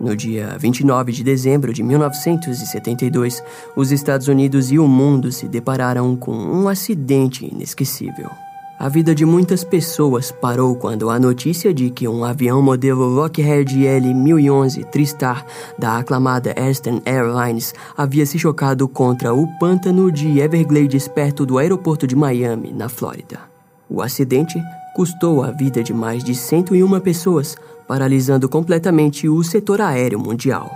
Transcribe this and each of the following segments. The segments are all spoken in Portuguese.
No dia 29 de dezembro de 1972, os Estados Unidos e o mundo se depararam com um acidente inesquecível. A vida de muitas pessoas parou quando a notícia de que um avião modelo Lockheed L-1011 Tristar da aclamada Eastern Airlines havia se chocado contra o pântano de Everglades perto do aeroporto de Miami, na Flórida. O acidente custou a vida de mais de 101 pessoas, paralisando completamente o setor aéreo mundial.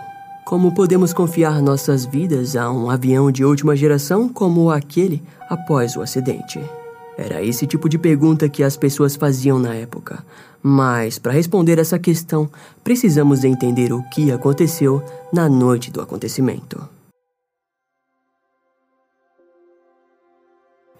Como podemos confiar nossas vidas a um avião de última geração como aquele após o acidente? Era esse tipo de pergunta que as pessoas faziam na época. Mas, para responder essa questão, precisamos entender o que aconteceu na noite do acontecimento.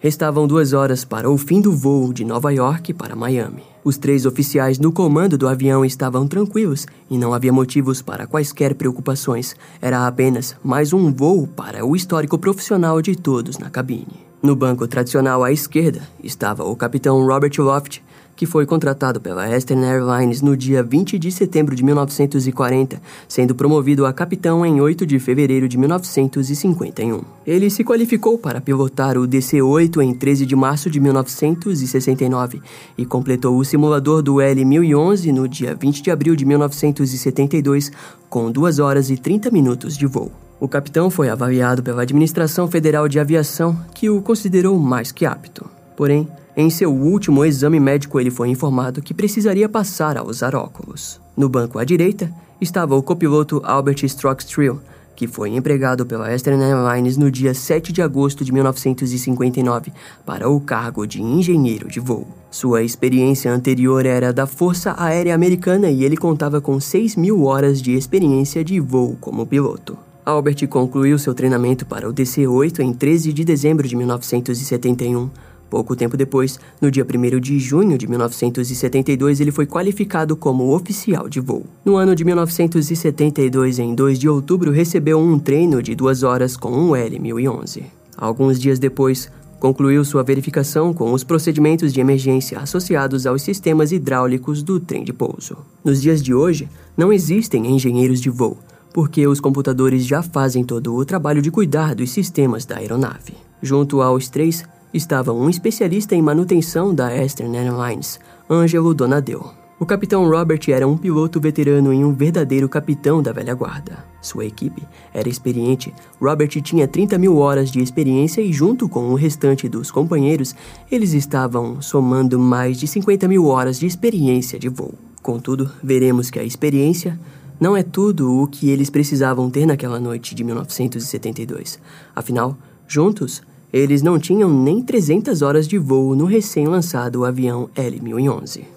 Restavam duas horas para o fim do voo de Nova York para Miami. Os três oficiais no comando do avião estavam tranquilos e não havia motivos para quaisquer preocupações. Era apenas mais um voo para o histórico profissional de todos na cabine. No banco tradicional à esquerda estava o capitão Robert Loft, que foi contratado pela Eastern Airlines no dia 20 de setembro de 1940, sendo promovido a capitão em 8 de fevereiro de 1951. Ele se qualificou para pilotar o DC-8 em 13 de março de 1969 e completou o simulador do L-1011 no dia 20 de abril de 1972, com 2 horas e 30 minutos de voo. O capitão foi avaliado pela Administração Federal de Aviação, que o considerou mais que apto. Porém, em seu último exame médico, ele foi informado que precisaria passar a usar óculos. No banco à direita estava o copiloto Albert Strockstrill, que foi empregado pela Eastern Airlines no dia 7 de agosto de 1959 para o cargo de engenheiro de voo. Sua experiência anterior era da Força Aérea Americana e ele contava com 6 mil horas de experiência de voo como piloto. Albert concluiu seu treinamento para o DC-8 em 13 de dezembro de 1971. Pouco tempo depois, no dia 1 de junho de 1972, ele foi qualificado como oficial de voo. No ano de 1972, em 2 de outubro, recebeu um treino de duas horas com um L-1011. Alguns dias depois, concluiu sua verificação com os procedimentos de emergência associados aos sistemas hidráulicos do trem de pouso. Nos dias de hoje, não existem engenheiros de voo, porque os computadores já fazem todo o trabalho de cuidar dos sistemas da aeronave. Junto aos três estava um especialista em manutenção da Eastern Airlines, Ângelo Donadeu. O capitão Robert era um piloto veterano e um verdadeiro capitão da velha guarda. Sua equipe era experiente. Robert tinha 30 mil horas de experiência e, junto com o restante dos companheiros, eles estavam somando mais de 50 mil horas de experiência de voo. Contudo, veremos que a experiência não é tudo o que eles precisavam ter naquela noite de 1972. Afinal, juntos, eles não tinham nem 300 horas de voo no recém-lançado avião L-1011.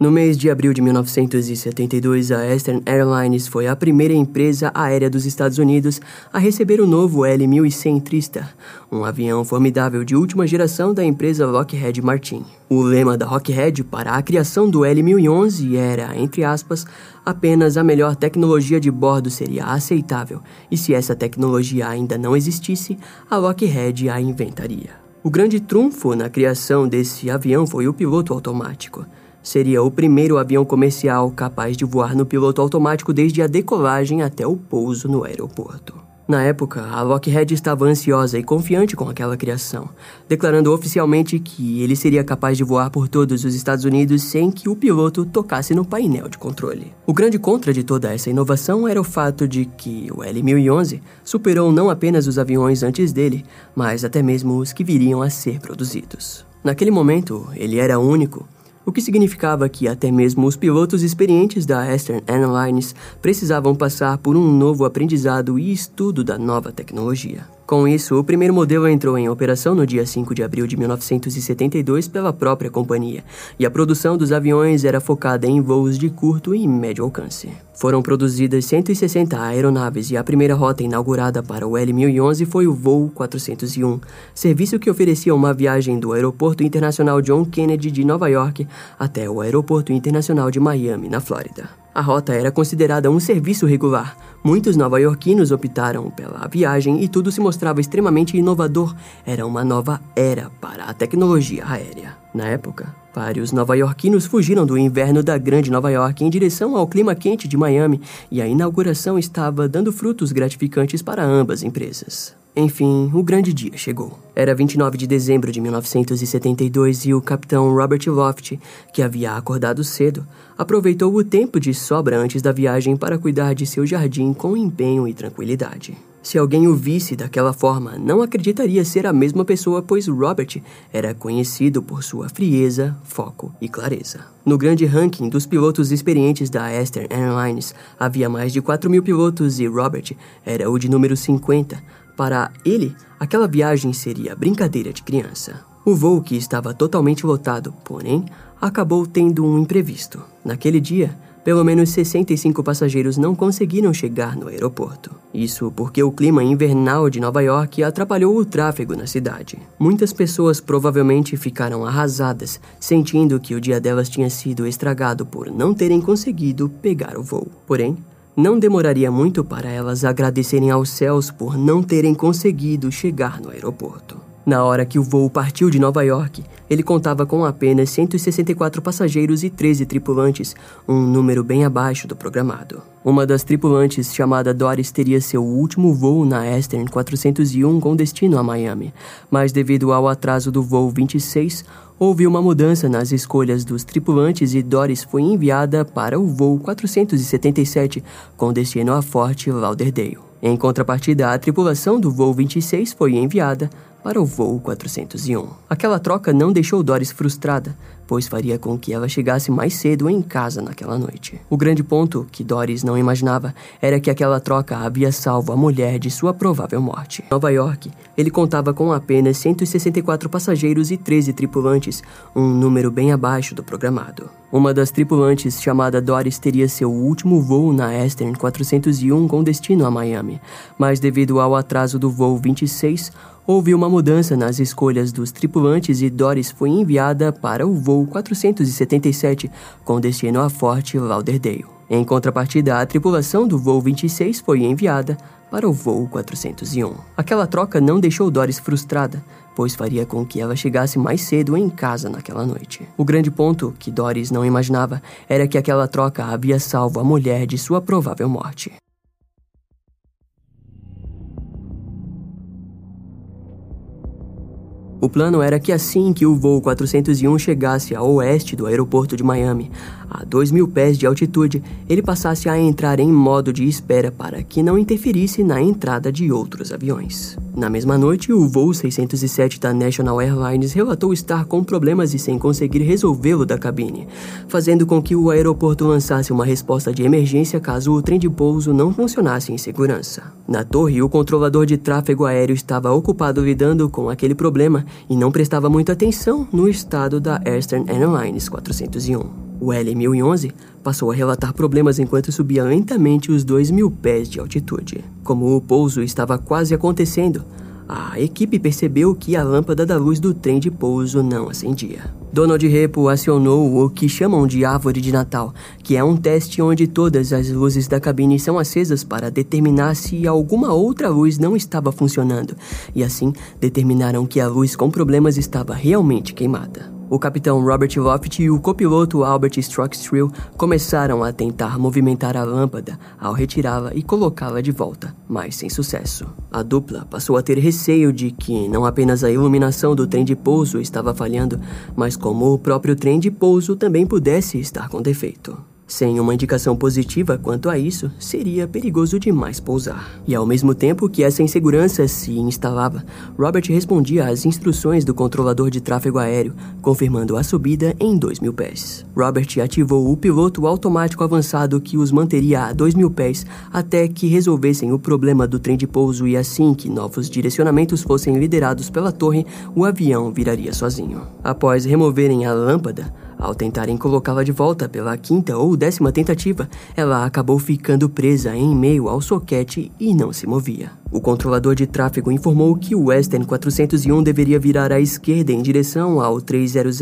No mês de abril de 1972, a Eastern Airlines foi a primeira empresa aérea dos Estados Unidos a receber o novo L-1100 Tristar, um avião formidável de última geração da empresa Lockheed Martin. O lema da Lockheed para a criação do L-1011 era, entre aspas, apenas a melhor tecnologia de bordo seria aceitável, e se essa tecnologia ainda não existisse, a Lockheed a inventaria. O grande trunfo na criação desse avião foi o piloto automático. Seria o primeiro avião comercial capaz de voar no piloto automático desde a decolagem até o pouso no aeroporto. Na época, a Lockheed estava ansiosa e confiante com aquela criação, declarando oficialmente que ele seria capaz de voar por todos os Estados Unidos sem que o piloto tocasse no painel de controle. O grande contra de toda essa inovação era o fato de que o L-1011 superou não apenas os aviões antes dele, mas até mesmo os que viriam a ser produzidos. Naquele momento, ele era único o que significava que até mesmo os pilotos experientes da Eastern Airlines precisavam passar por um novo aprendizado e estudo da nova tecnologia. Com isso, o primeiro modelo entrou em operação no dia 5 de abril de 1972 pela própria companhia, e a produção dos aviões era focada em voos de curto e médio alcance. Foram produzidas 160 aeronaves e a primeira rota inaugurada para o L-1011 foi o voo 401, serviço que oferecia uma viagem do Aeroporto Internacional John Kennedy de Nova York até o Aeroporto Internacional de Miami, na Flórida. A rota era considerada um serviço regular. Muitos nova-iorquinos optaram pela viagem e tudo se mostrava extremamente inovador. Era uma nova era para a tecnologia aérea. Na época, vários nova-iorquinos fugiram do inverno da Grande Nova York em direção ao clima quente de Miami e a inauguração estava dando frutos gratificantes para ambas empresas. Enfim, o grande dia chegou. Era 29 de dezembro de 1972 e o capitão Robert Loft, que havia acordado cedo, aproveitou o tempo de sobra antes da viagem para cuidar de seu jardim com empenho e tranquilidade. Se alguém o visse daquela forma, não acreditaria ser a mesma pessoa, pois Robert era conhecido por sua frieza, foco e clareza. No grande ranking dos pilotos experientes da Eastern Airlines, havia mais de 4 mil pilotos e Robert era o de número 50, para ele, aquela viagem seria brincadeira de criança. O voo, que estava totalmente lotado, porém, acabou tendo um imprevisto. Naquele dia, pelo menos 65 passageiros não conseguiram chegar no aeroporto. Isso porque o clima invernal de Nova York atrapalhou o tráfego na cidade. Muitas pessoas provavelmente ficaram arrasadas, sentindo que o dia delas tinha sido estragado por não terem conseguido pegar o voo. Porém, não demoraria muito para elas agradecerem aos céus por não terem conseguido chegar no aeroporto. Na hora que o voo partiu de Nova York, ele contava com apenas 164 passageiros e 13 tripulantes, um número bem abaixo do programado. Uma das tripulantes, chamada Doris, teria seu último voo na Eastern 401 com destino a Miami, mas devido ao atraso do voo 26, houve uma mudança nas escolhas dos tripulantes e Doris foi enviada para o voo 477 com destino a Fort Lauderdale. Em contrapartida, a tripulação do voo 26 foi enviada para o voo 401. Aquela troca não deixou Doris frustrada, pois faria com que ela chegasse mais cedo em casa naquela noite. O grande ponto que Doris não imaginava era que aquela troca havia salvo a mulher de sua provável morte. Em Nova York, ele contava com apenas 164 passageiros e 13 tripulantes, um número bem abaixo do programado. Uma das tripulantes, chamada Doris, teria seu último voo na Eastern 401 com destino a Miami, mas devido ao atraso do voo 26, houve uma mudança nas escolhas dos tripulantes e Doris foi enviada para o voo 477 com destino a Fort Lauderdale. Em contrapartida, a tripulação do voo 26 foi enviada para o voo 401. Aquela troca não deixou Doris frustrada, pois faria com que ela chegasse mais cedo em casa naquela noite. O grande ponto que Doris não imaginava era que aquela troca havia salvo a mulher de sua provável morte. O plano era que assim que o voo 401 chegasse ao oeste do aeroporto de Miami, a 2 mil pés de altitude, ele passasse a entrar em modo de espera para que não interferisse na entrada de outros aviões. Na mesma noite, o voo 607 da National Airlines relatou estar com problemas e sem conseguir resolvê-lo da cabine, fazendo com que o aeroporto lançasse uma resposta de emergência caso o trem de pouso não funcionasse em segurança. Na torre, o controlador de tráfego aéreo estava ocupado lidando com aquele problema e não prestava muita atenção no estado da Eastern Airlines 401. O L-1011 passou a relatar problemas enquanto subia lentamente os 2 mil pés de altitude. Como o pouso estava quase acontecendo, a equipe percebeu que a lâmpada da luz do trem de pouso não acendia. Donald Repo acionou o que chamam de árvore de Natal, que é um teste onde todas as luzes da cabine são acesas para determinar se alguma outra luz não estava funcionando, e assim determinaram que a luz com problemas estava realmente queimada. O capitão Robert Loft e o copiloto Albert Strockstrill começaram a tentar movimentar a lâmpada ao retirá-la e colocá-la de volta, mas sem sucesso. A dupla passou a ter receio de que não apenas a iluminação do trem de pouso estava falhando, mas como o próprio trem de pouso também pudesse estar com defeito. Sem uma indicação positiva quanto a isso, seria perigoso demais pousar. E ao mesmo tempo que essa insegurança se instalava, Robert respondia às instruções do controlador de tráfego aéreo, confirmando a subida em 2 mil pés. Robert ativou o piloto automático avançado que os manteria a 2 mil pés até que resolvessem o problema do trem de pouso e assim que novos direcionamentos fossem liderados pela torre, o avião viraria sozinho. Após removerem a lâmpada, ao tentarem colocá-la de volta pela quinta ou décima tentativa, ela acabou ficando presa em meio ao soquete e não se movia. O controlador de tráfego informou que o Western 401 deveria virar à esquerda em direção ao 300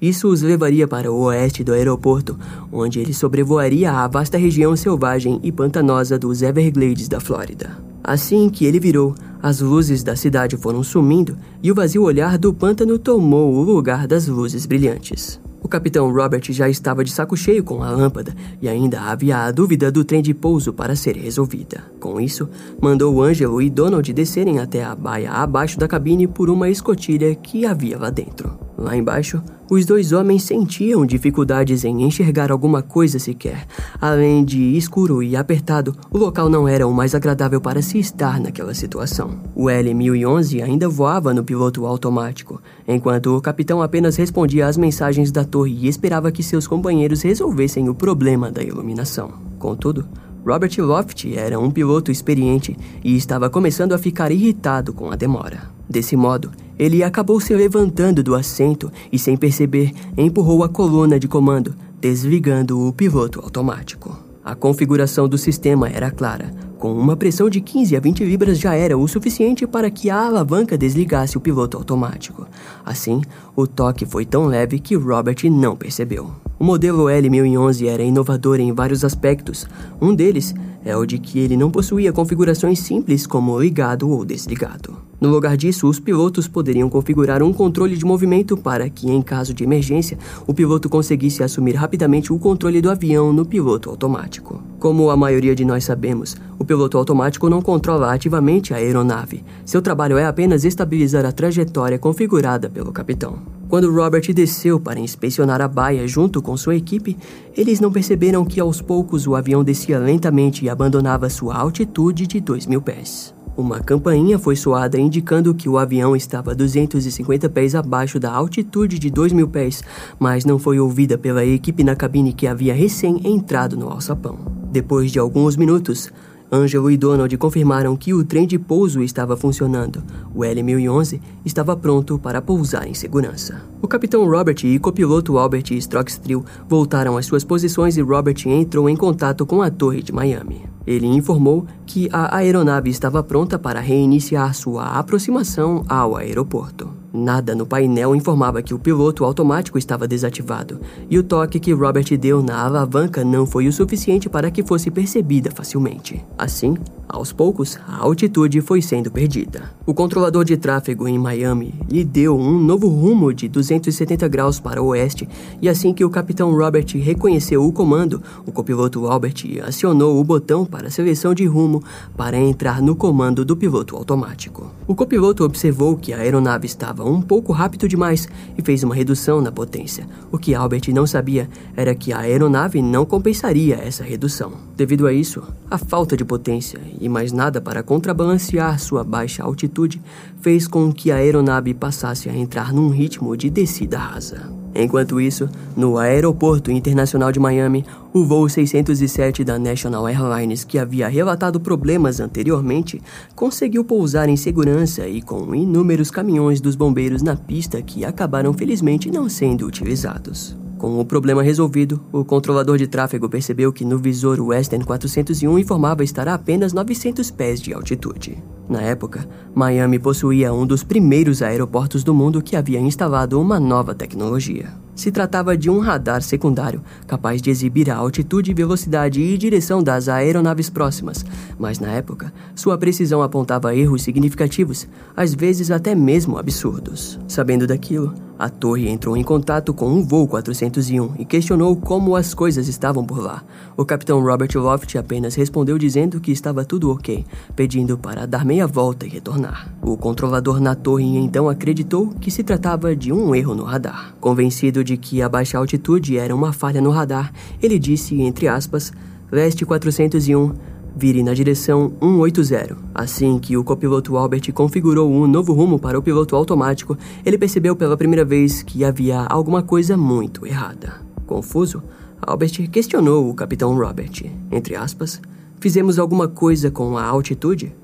Isso os levaria para o oeste do aeroporto, onde ele sobrevoaria a vasta região selvagem e pantanosa dos Everglades da Flórida. Assim que ele virou, as luzes da cidade foram sumindo e o vazio olhar do pântano tomou o lugar das luzes brilhantes. O capitão Robert já estava de saco cheio com a lâmpada e ainda havia a dúvida do trem de pouso para ser resolvida. Com isso, mandou Ângelo e Donald descerem até a baia abaixo da cabine por uma escotilha que havia lá dentro. Lá embaixo, os dois homens sentiam dificuldades em enxergar alguma coisa sequer. Além de escuro e apertado, o local não era o mais agradável para se estar naquela situação. O L-1011 ainda voava no piloto automático, enquanto o capitão apenas respondia às mensagens da torre e esperava que seus companheiros resolvessem o problema da iluminação. Contudo, Robert Loft era um piloto experiente e estava começando a ficar irritado com a demora. Desse modo, ele acabou se levantando do assento e, sem perceber, empurrou a coluna de comando, desligando o piloto automático. A configuração do sistema era clara. Com uma pressão de 15 a 20 libras já era o suficiente para que a alavanca desligasse o piloto automático. Assim, o toque foi tão leve que Robert não percebeu. O modelo L1011 era inovador em vários aspectos. Um deles é o de que ele não possuía configurações simples como ligado ou desligado. No lugar disso, os pilotos poderiam configurar um controle de movimento para que, em caso de emergência, o piloto conseguisse assumir rapidamente o controle do avião no piloto automático. Como a maioria de nós sabemos, o piloto automático não controla ativamente a aeronave. Seu trabalho é apenas estabilizar a trajetória configurada pelo capitão. Quando Robert desceu para inspecionar a baia junto com sua equipe, eles não perceberam que aos poucos o avião descia lentamente e abandonava sua altitude de 2 mil pés. Uma campainha foi soada indicando que o avião estava 250 pés abaixo da altitude de 2 mil pés, mas não foi ouvida pela equipe na cabine que havia recém entrado no alçapão. Depois de alguns minutos, Angelo e Donald confirmaram que o trem de pouso estava funcionando. O L-1011 estava pronto para pousar em segurança. O capitão Robert e copiloto Albert Strockstrill voltaram às suas posições e Robert entrou em contato com a torre de Miami. Ele informou que a aeronave estava pronta para reiniciar sua aproximação ao aeroporto. Nada no painel informava que o piloto automático estava desativado, e o toque que Robert deu na alavanca não foi o suficiente para que fosse percebida facilmente. Assim, aos poucos, a altitude foi sendo perdida. O controlador de tráfego em Miami lhe deu um novo rumo de 270 graus para o oeste, e assim que o capitão Robert reconheceu o comando, o copiloto Albert acionou o botão para a seleção de rumo para entrar no comando do piloto automático. O copiloto observou que a aeronave estava um pouco rápido demais e fez uma redução na potência. O que Albert não sabia era que a aeronave não compensaria essa redução. Devido a isso, a falta de potência e mais nada para contrabalancear sua baixa altitude fez com que a aeronave passasse a entrar num ritmo de descida rasa. Enquanto isso, no Aeroporto Internacional de Miami, o voo 607 da National Airlines, que havia relatado problemas anteriormente, conseguiu pousar em segurança e com inúmeros caminhões dos bombeiros na pista que acabaram felizmente não sendo utilizados. Com o problema resolvido, o controlador de tráfego percebeu que no visor Western 401 informava estar a apenas 900 pés de altitude. Na época, Miami possuía um dos primeiros aeroportos do mundo que havia instalado uma nova tecnologia. Se tratava de um radar secundário capaz de exibir a altitude, velocidade e direção das aeronaves próximas, mas na época, sua precisão apontava erros significativos, às vezes até mesmo absurdos. Sabendo daquilo, a torre entrou em contato com um voo 401 e questionou como as coisas estavam por lá. O capitão Robert Loft apenas respondeu dizendo que estava tudo ok, pedindo para dar meia volta e retornar. O controlador na torre então acreditou que se tratava de um erro no radar. Convencido de que a baixa altitude era uma falha no radar, ele disse, entre aspas, Leste 401 vire na direção 180. Assim que o copiloto Albert configurou um novo rumo para o piloto automático, ele percebeu pela primeira vez que havia alguma coisa muito errada. Confuso, Albert questionou o capitão Robert. Entre aspas, fizemos alguma coisa com a altitude?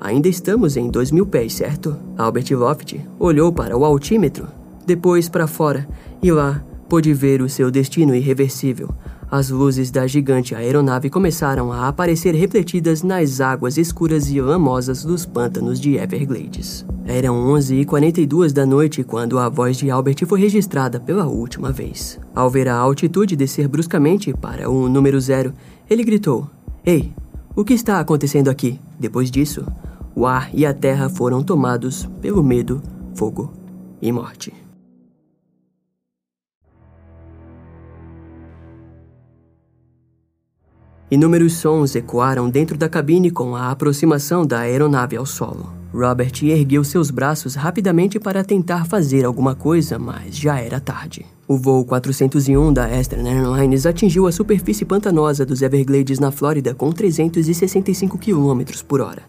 Ainda estamos em 2 mil pés, certo? Albert Loft olhou para o altímetro, depois para fora, e lá pôde ver o seu destino irreversível, as luzes da gigante aeronave começaram a aparecer refletidas nas águas escuras e lamosas dos pântanos de Everglades. Eram 11h42 da noite quando a voz de Albert foi registrada pela última vez. Ao ver a altitude descer bruscamente para o número zero, ele gritou: Ei, o que está acontecendo aqui? Depois disso, o ar e a terra foram tomados pelo medo, fogo e morte. Inúmeros sons ecoaram dentro da cabine com a aproximação da aeronave ao solo. Robert ergueu seus braços rapidamente para tentar fazer alguma coisa, mas já era tarde. O voo 401 da Eastern Airlines atingiu a superfície pantanosa dos Everglades na Flórida com 365 km por hora.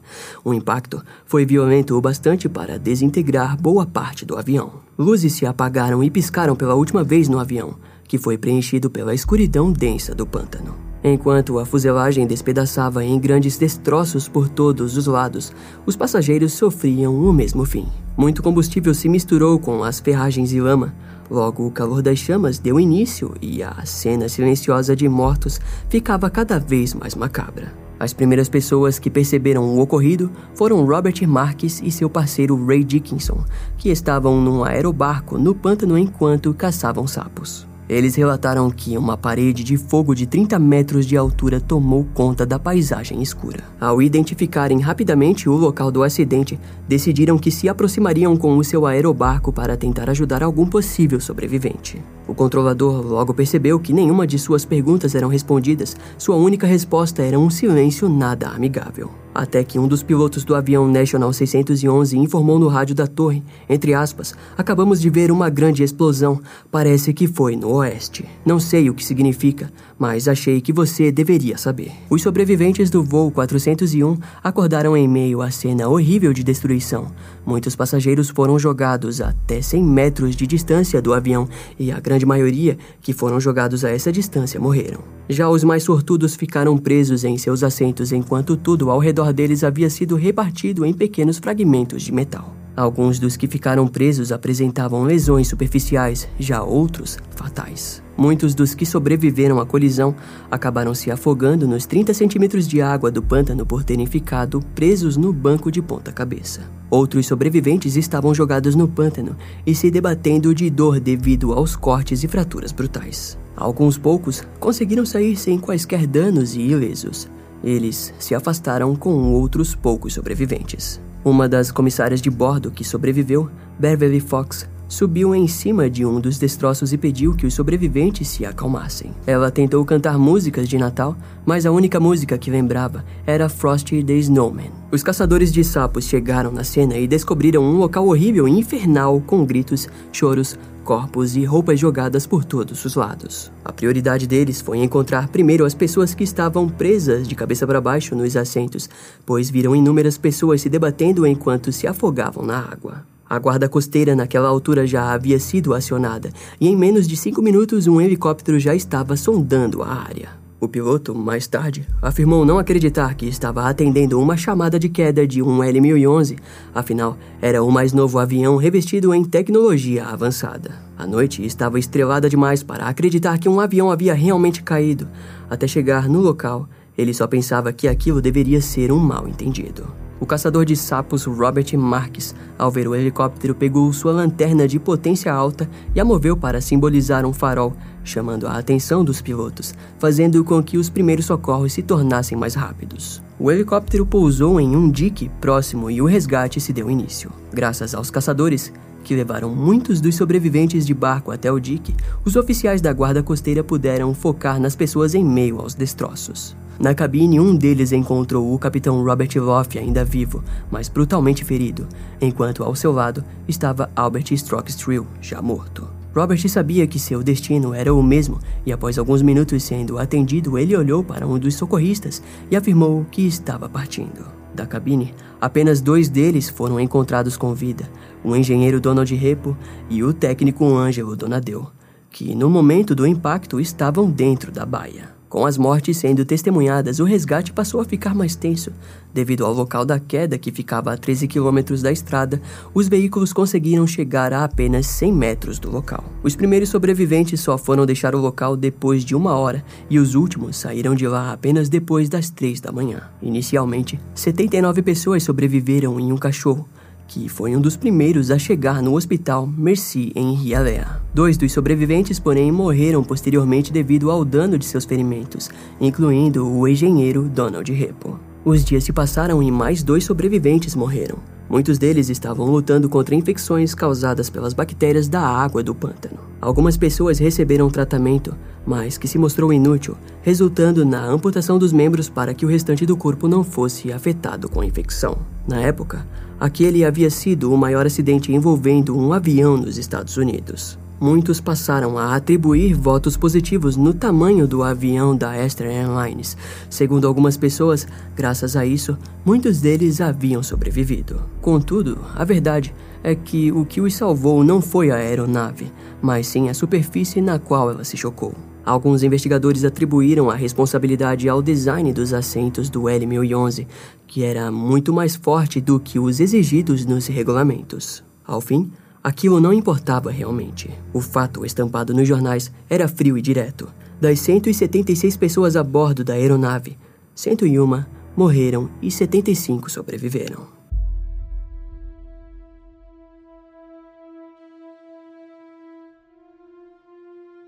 O impacto foi violento o bastante para desintegrar boa parte do avião. Luzes se apagaram e piscaram pela última vez no avião, que foi preenchido pela escuridão densa do pântano. Enquanto a fuselagem despedaçava em grandes destroços por todos os lados, os passageiros sofriam o mesmo fim. Muito combustível se misturou com as ferragens e lama. Logo, o calor das chamas deu início e a cena silenciosa de mortos ficava cada vez mais macabra. As primeiras pessoas que perceberam o ocorrido foram Robert Marques e seu parceiro Ray Dickinson, que estavam num aerobarco no pântano enquanto caçavam sapos. Eles relataram que uma parede de fogo de 30 metros de altura tomou conta da paisagem escura. Ao identificarem rapidamente o local do acidente, decidiram que se aproximariam com o seu aerobarco para tentar ajudar algum possível sobrevivente. O controlador logo percebeu que nenhuma de suas perguntas eram respondidas, sua única resposta era um silêncio nada amigável. Até que um dos pilotos do avião National 611 informou no rádio da torre, entre aspas, acabamos de ver uma grande explosão, parece que foi no oeste. Não sei o que significa, mas achei que você deveria saber. Os sobreviventes do voo 401 acordaram em meio à cena horrível de destruição. Muitos passageiros foram jogados até 100 metros de distância do avião e a grande maioria que foram jogados a essa distância morreram. Já os mais sortudos ficaram presos em seus assentos enquanto tudo ao redor deles havia sido repartido em pequenos fragmentos de metal. Alguns dos que ficaram presos apresentavam lesões superficiais, já outros fatais. Muitos dos que sobreviveram à colisão acabaram se afogando nos 30 centímetros de água do pântano por terem ficado presos no banco de ponta-cabeça. Outros sobreviventes estavam jogados no pântano e se debatendo de dor devido aos cortes e fraturas brutais. Alguns poucos conseguiram sair sem quaisquer danos e ilesos. Eles se afastaram com outros poucos sobreviventes. Uma das comissárias de bordo que sobreviveu, Beverly Fox, subiu em cima de um dos destroços e pediu que os sobreviventes se acalmassem. Ela tentou cantar músicas de Natal, mas a única música que lembrava era Frosty the Snowman. Os caçadores de sapos chegaram na cena e descobriram um local horrível e infernal com gritos, choros, corpos e roupas jogadas por todos os lados. A prioridade deles foi encontrar primeiro as pessoas que estavam presas de cabeça para baixo nos assentos, pois viram inúmeras pessoas se debatendo enquanto se afogavam na água. A guarda costeira naquela altura já havia sido acionada, e em menos de cinco minutos um helicóptero já estava sondando a área. O piloto, mais tarde, afirmou não acreditar que estava atendendo uma chamada de queda de um L-1011, afinal, era o mais novo avião revestido em tecnologia avançada. A noite estava estrelada demais para acreditar que um avião havia realmente caído. Até chegar no local, ele só pensava que aquilo deveria ser um mal entendido. O caçador de sapos Robert Marques, ao ver o helicóptero, pegou sua lanterna de potência alta e a moveu para simbolizar um farol, chamando a atenção dos pilotos, fazendo com que os primeiros socorros se tornassem mais rápidos. O helicóptero pousou em um dique próximo e o resgate se deu início. Graças aos caçadores, que levaram muitos dos sobreviventes de barco até o dique, os oficiais da guarda costeira puderam focar nas pessoas em meio aos destroços. Na cabine, um deles encontrou o capitão Robert Loff ainda vivo, mas brutalmente ferido, enquanto ao seu lado estava Albert Strockstrill, já morto. Robert sabia que seu destino era o mesmo e, após alguns minutos sendo atendido, ele olhou para um dos socorristas e afirmou que estava partindo. Da cabine, apenas dois deles foram encontrados com vida: o engenheiro Donald Repo e o técnico Ângelo Donadeu, que no momento do impacto estavam dentro da baia. Com as mortes sendo testemunhadas, o resgate passou a ficar mais tenso. Devido ao local da queda, que ficava a 13 quilômetros da estrada, os veículos conseguiram chegar a apenas 100 metros do local. Os primeiros sobreviventes só foram deixar o local depois de uma hora e os últimos saíram de lá apenas depois das 3 da manhã. Inicialmente, 79 pessoas sobreviveram em um cachorro, que foi um dos primeiros a chegar no hospital Mercy em Hialeah. Dois dos sobreviventes, porém, morreram posteriormente devido ao dano de seus ferimentos, incluindo o engenheiro Donald Repo. Os dias se passaram e mais dois sobreviventes morreram. Muitos deles estavam lutando contra infecções causadas pelas bactérias da água do pântano. Algumas pessoas receberam tratamento, mas que se mostrou inútil, resultando na amputação dos membros para que o restante do corpo não fosse afetado com a infecção. Na época, aquele havia sido o maior acidente envolvendo um avião nos Estados Unidos muitos passaram a atribuir votos positivos no tamanho do avião da Esther Airlines. Segundo algumas pessoas, graças a isso, muitos deles haviam sobrevivido. Contudo, a verdade é que o que os salvou não foi a aeronave, mas sim a superfície na qual ela se chocou. Alguns investigadores atribuíram a responsabilidade ao design dos assentos do L-1011, que era muito mais forte do que os exigidos nos regulamentos. Ao fim, Aquilo não importava realmente. O fato estampado nos jornais era frio e direto. Das 176 pessoas a bordo da aeronave, 101 morreram e 75 sobreviveram.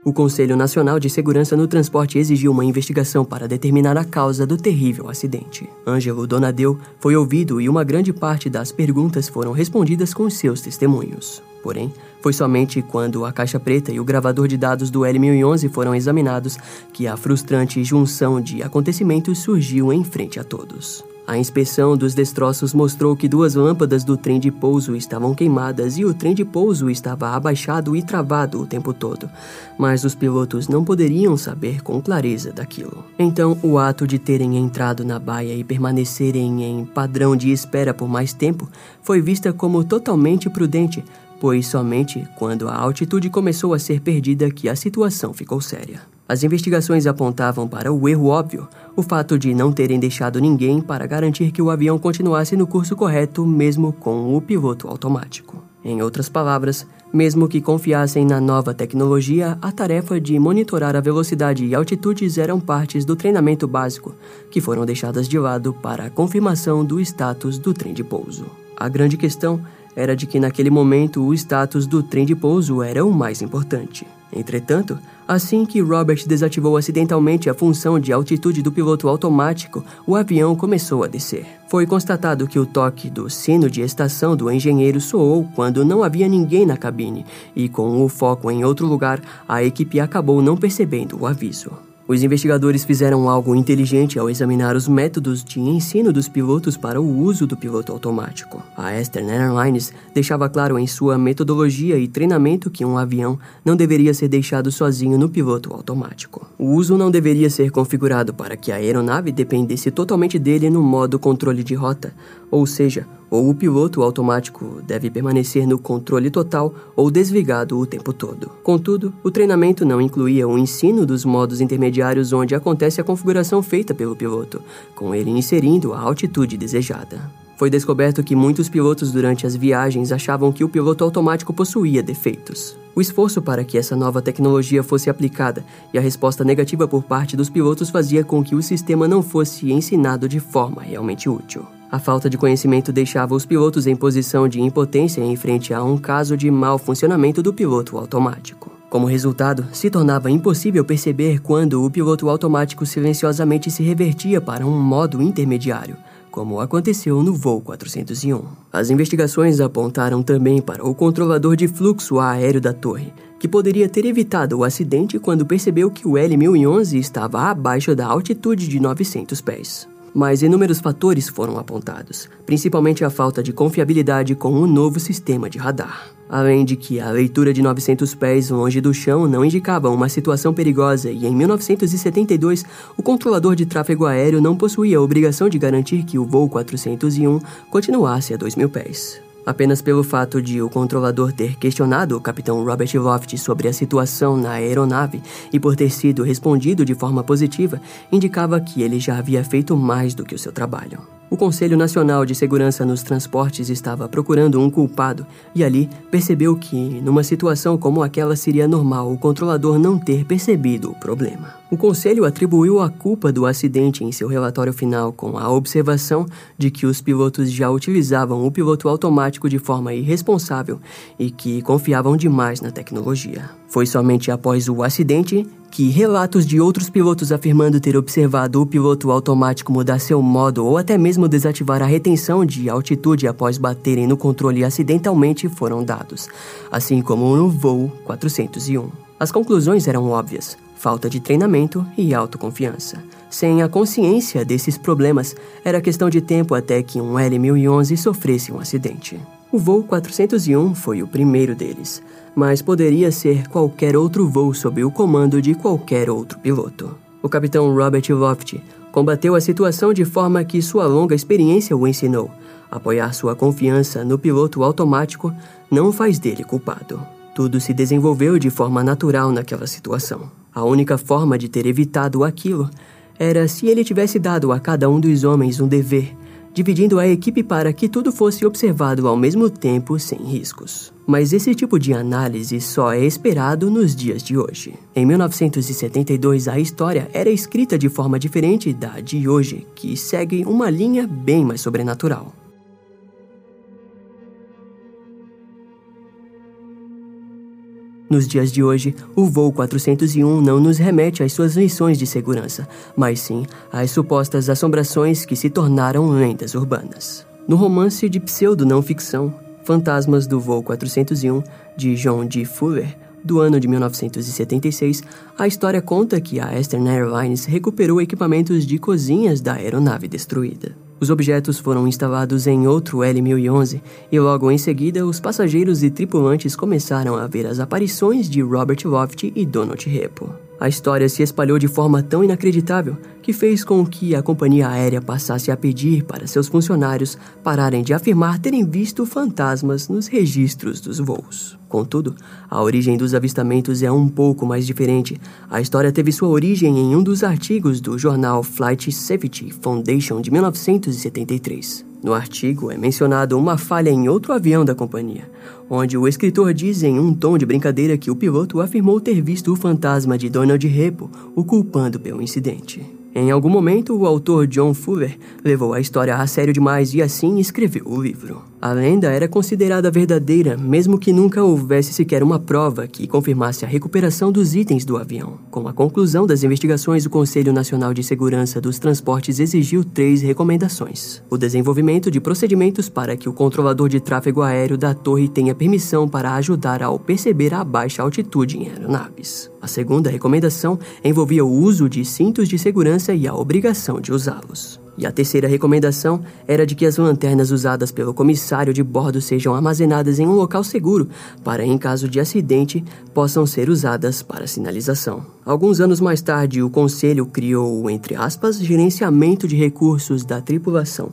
O Conselho Nacional de Segurança no Transporte exigiu uma investigação para determinar a causa do terrível acidente. Ângelo Donadeu foi ouvido e uma grande parte das perguntas foram respondidas com seus testemunhos. Porém, foi somente quando a caixa preta e o gravador de dados do L1011 foram examinados que a frustrante junção de acontecimentos surgiu em frente a todos. A inspeção dos destroços mostrou que duas lâmpadas do trem de pouso estavam queimadas e o trem de pouso estava abaixado e travado o tempo todo, mas os pilotos não poderiam saber com clareza daquilo. Então, o ato de terem entrado na baia e permanecerem em padrão de espera por mais tempo foi vista como totalmente prudente, pois somente quando a altitude começou a ser perdida que a situação ficou séria. As investigações apontavam para o erro óbvio, o fato de não terem deixado ninguém para garantir que o avião continuasse no curso correto, mesmo com o piloto automático. Em outras palavras, mesmo que confiassem na nova tecnologia, a tarefa de monitorar a velocidade e altitudes eram partes do treinamento básico, que foram deixadas de lado para a confirmação do status do trem de pouso. A grande questão era de que naquele momento o status do trem de pouso era o mais importante. Entretanto, assim que Robert desativou acidentalmente a função de altitude do piloto automático, o avião começou a descer. Foi constatado que o toque do sino de estação do engenheiro soou quando não havia ninguém na cabine, e com o foco em outro lugar, a equipe acabou não percebendo o aviso. Os investigadores fizeram algo inteligente ao examinar os métodos de ensino dos pilotos para o uso do piloto automático. A Eastern Airlines deixava claro em sua metodologia e treinamento que um avião não deveria ser deixado sozinho no piloto automático. O uso não deveria ser configurado para que a aeronave dependesse totalmente dele no modo controle de rota, ou seja, ou o piloto automático deve permanecer no controle total ou desligado o tempo todo. Contudo, o treinamento não incluía o ensino dos modos intermediários onde acontece a configuração feita pelo piloto, com ele inserindo a altitude desejada. Foi descoberto que muitos pilotos durante as viagens achavam que o piloto automático possuía defeitos. O esforço para que essa nova tecnologia fosse aplicada e a resposta negativa por parte dos pilotos fazia com que o sistema não fosse ensinado de forma realmente útil. A falta de conhecimento deixava os pilotos em posição de impotência em frente a um caso de mau funcionamento do piloto automático. Como resultado, se tornava impossível perceber quando o piloto automático silenciosamente se revertia para um modo intermediário, como aconteceu no voo 401. As investigações apontaram também para o controlador de fluxo aéreo da torre, que poderia ter evitado o acidente quando percebeu que o L-1011 estava abaixo da altitude de 900 pés mas inúmeros fatores foram apontados, principalmente a falta de confiabilidade com o novo sistema de radar. Além de que a leitura de 900 pés longe do chão não indicava uma situação perigosa e em 1972 o controlador de tráfego aéreo não possuía a obrigação de garantir que o voo 401 continuasse a 2.000 pés. Apenas pelo fato de o controlador ter questionado o capitão Robert Loft sobre a situação na aeronave e por ter sido respondido de forma positiva, indicava que ele já havia feito mais do que o seu trabalho. O Conselho Nacional de Segurança nos Transportes estava procurando um culpado e ali percebeu que, numa situação como aquela, seria normal o controlador não ter percebido o problema. O Conselho atribuiu a culpa do acidente em seu relatório final com a observação de que os pilotos já utilizavam o piloto automático de forma irresponsável e que confiavam demais na tecnologia. Foi somente após o acidente que relatos de outros pilotos afirmando ter observado o piloto automático mudar seu modo ou até mesmo desativar a retenção de altitude após baterem no controle acidentalmente foram dados, assim como no voo 401. As conclusões eram óbvias: falta de treinamento e autoconfiança. Sem a consciência desses problemas, era questão de tempo até que um L-1011 sofresse um acidente. O voo 401 foi o primeiro deles, mas poderia ser qualquer outro voo sob o comando de qualquer outro piloto. O capitão Robert Loft combateu a situação de forma que sua longa experiência o ensinou. Apoiar sua confiança no piloto automático não faz dele culpado. Tudo se desenvolveu de forma natural naquela situação. A única forma de ter evitado aquilo era se ele tivesse dado a cada um dos homens um dever dividindo a equipe para que tudo fosse observado ao mesmo tempo sem riscos. Mas esse tipo de análise só é esperado nos dias de hoje. Em 1972, a história era escrita de forma diferente da de hoje, que segue uma linha bem mais sobrenatural. Nos dias de hoje, o voo 401 não nos remete às suas lições de segurança, mas sim às supostas assombrações que se tornaram lendas urbanas. No romance de pseudo-não ficção, Fantasmas do Voo 401, de John D. Fuller, do ano de 1976, a história conta que a Eastern Airlines recuperou equipamentos de cozinhas da aeronave destruída. Os objetos foram instalados em outro L-1011 e logo em seguida os passageiros e tripulantes começaram a ver as aparições de Robert Loft e Donald Repo. A história se espalhou de forma tão inacreditável que fez com que a companhia aérea passasse a pedir para seus funcionários pararem de afirmar terem visto fantasmas nos registros dos voos. Contudo, a origem dos avistamentos é um pouco mais diferente. A história teve sua origem em um dos artigos do jornal Flight Safety Foundation de 1973. No artigo é mencionado uma falha em outro avião da companhia, onde o escritor diz em um tom de brincadeira que o piloto afirmou ter visto o fantasma de Donald Repo, o culpando pelo incidente. Em algum momento, o autor John Fuller levou a história a sério demais e assim escreveu o livro. A lenda era considerada verdadeira, mesmo que nunca houvesse sequer uma prova que confirmasse a recuperação dos itens do avião. Com a conclusão das investigações, o Conselho Nacional de Segurança dos Transportes exigiu três recomendações: o desenvolvimento de procedimentos para que o controlador de tráfego aéreo da torre tenha permissão para ajudar ao perceber a baixa altitude em aeronaves. A segunda recomendação envolvia o uso de cintos de segurança e a obrigação de usá-los. E a terceira recomendação era de que as lanternas usadas pelo comissário de bordo sejam armazenadas em um local seguro para, em caso de acidente, possam ser usadas para sinalização. Alguns anos mais tarde, o conselho criou o, entre aspas, gerenciamento de recursos da tripulação,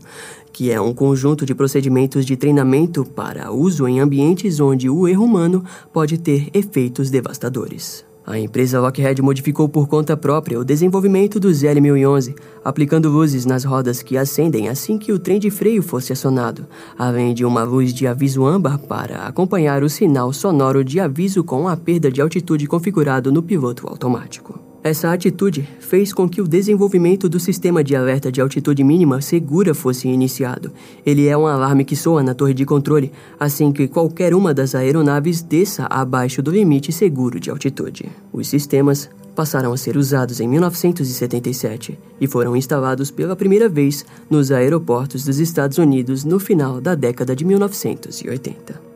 que é um conjunto de procedimentos de treinamento para uso em ambientes onde o erro humano pode ter efeitos devastadores. A empresa Lockheed modificou por conta própria o desenvolvimento do ZL-1011, aplicando luzes nas rodas que acendem assim que o trem de freio fosse acionado, além de uma luz de aviso âmbar para acompanhar o sinal sonoro de aviso com a perda de altitude configurado no piloto automático. Essa atitude fez com que o desenvolvimento do sistema de alerta de altitude mínima segura fosse iniciado. Ele é um alarme que soa na torre de controle assim que qualquer uma das aeronaves desça abaixo do limite seguro de altitude. Os sistemas passaram a ser usados em 1977 e foram instalados pela primeira vez nos aeroportos dos Estados Unidos no final da década de 1980.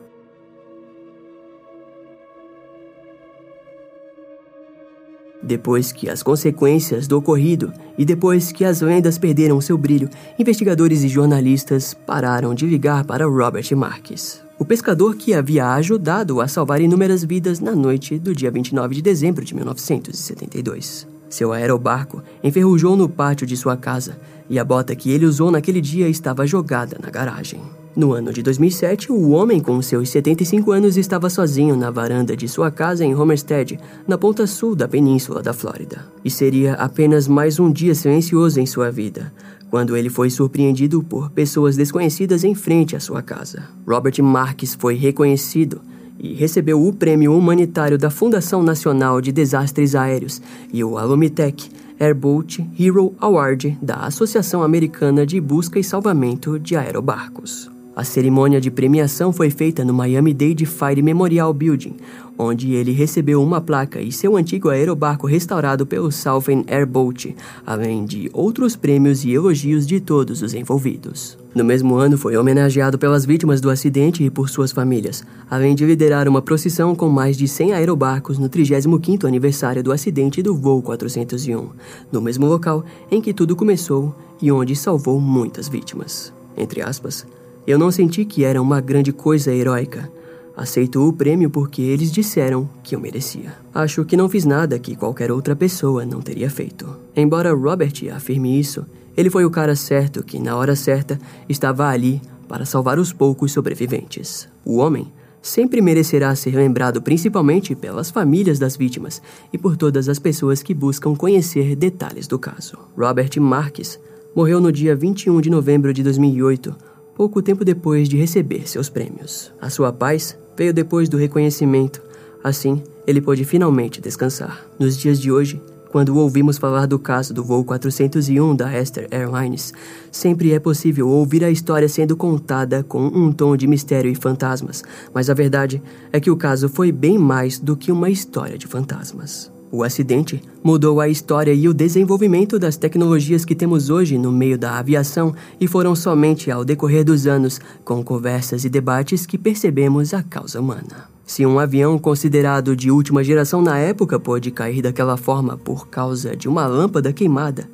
Depois que as consequências do ocorrido e depois que as lendas perderam seu brilho, investigadores e jornalistas pararam de ligar para Robert Marques, o pescador que havia ajudado a salvar inúmeras vidas na noite do dia 29 de dezembro de 1972. Seu aerobarco enferrujou no pátio de sua casa e a bota que ele usou naquele dia estava jogada na garagem. No ano de 2007, o homem com seus 75 anos estava sozinho na varanda de sua casa em Homestead, na ponta sul da península da Flórida. E seria apenas mais um dia silencioso em sua vida, quando ele foi surpreendido por pessoas desconhecidas em frente à sua casa. Robert Marques foi reconhecido e recebeu o prêmio humanitário da Fundação Nacional de Desastres Aéreos e o Alumitech Airboat Hero Award da Associação Americana de Busca e Salvamento de Aerobarcos. A cerimônia de premiação foi feita no Miami-Dade Fire Memorial Building, onde ele recebeu uma placa e seu antigo aerobarco restaurado pelo Southern Airboat, além de outros prêmios e elogios de todos os envolvidos. No mesmo ano, foi homenageado pelas vítimas do acidente e por suas famílias, além de liderar uma procissão com mais de 100 aerobarcos no 35º aniversário do acidente do voo 401, no mesmo local em que tudo começou e onde salvou muitas vítimas. Entre aspas, eu não senti que era uma grande coisa heróica. Aceito o prêmio porque eles disseram que eu merecia. Acho que não fiz nada que qualquer outra pessoa não teria feito. Embora Robert afirme isso, ele foi o cara certo que, na hora certa, estava ali para salvar os poucos sobreviventes. O homem sempre merecerá ser lembrado principalmente pelas famílias das vítimas e por todas as pessoas que buscam conhecer detalhes do caso. Robert Marques morreu no dia 21 de novembro de 2008 pouco tempo depois de receber seus prêmios. A sua paz veio depois do reconhecimento, assim ele pôde finalmente descansar. Nos dias de hoje, quando ouvimos falar do caso do voo 401 da Esther Airlines, sempre é possível ouvir a história sendo contada com um tom de mistério e fantasmas, mas a verdade é que o caso foi bem mais do que uma história de fantasmas. O acidente mudou a história e o desenvolvimento das tecnologias que temos hoje no meio da aviação e foram somente ao decorrer dos anos, com conversas e debates, que percebemos a causa humana. Se um avião considerado de última geração na época pôde cair daquela forma por causa de uma lâmpada queimada,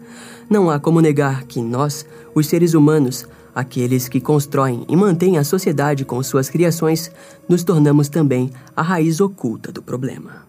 não há como negar que nós, os seres humanos, aqueles que constroem e mantêm a sociedade com suas criações, nos tornamos também a raiz oculta do problema.